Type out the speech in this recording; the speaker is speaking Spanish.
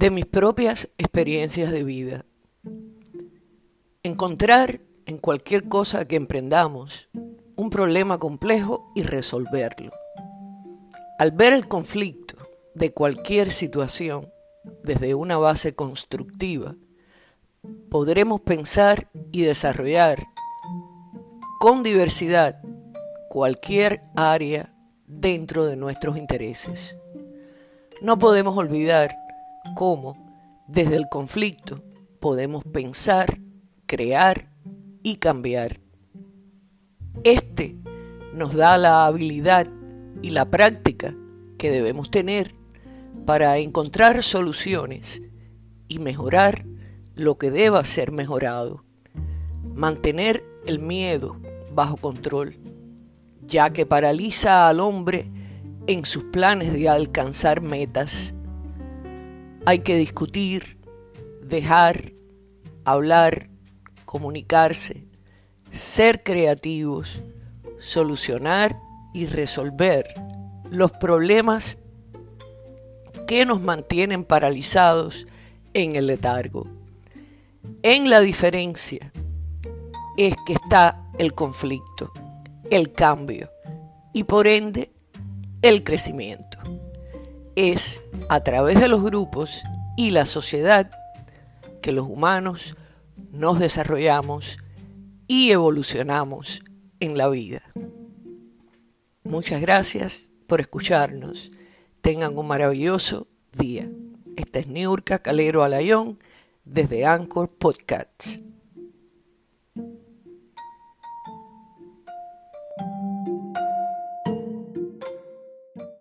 de mis propias experiencias de vida. Encontrar en cualquier cosa que emprendamos un problema complejo y resolverlo. Al ver el conflicto de cualquier situación desde una base constructiva, podremos pensar y desarrollar con diversidad cualquier área dentro de nuestros intereses. No podemos olvidar cómo desde el conflicto podemos pensar, crear y cambiar. Este nos da la habilidad y la práctica que debemos tener para encontrar soluciones y mejorar lo que deba ser mejorado. Mantener el miedo bajo control, ya que paraliza al hombre en sus planes de alcanzar metas. Hay que discutir, dejar, hablar, comunicarse, ser creativos, solucionar y resolver los problemas que nos mantienen paralizados en el letargo. En la diferencia es que está el conflicto, el cambio y por ende el crecimiento. Es a través de los grupos y la sociedad que los humanos nos desarrollamos y evolucionamos en la vida. Muchas gracias por escucharnos. Tengan un maravilloso día. Esta es Niurka Calero Alayón desde Anchor Podcasts.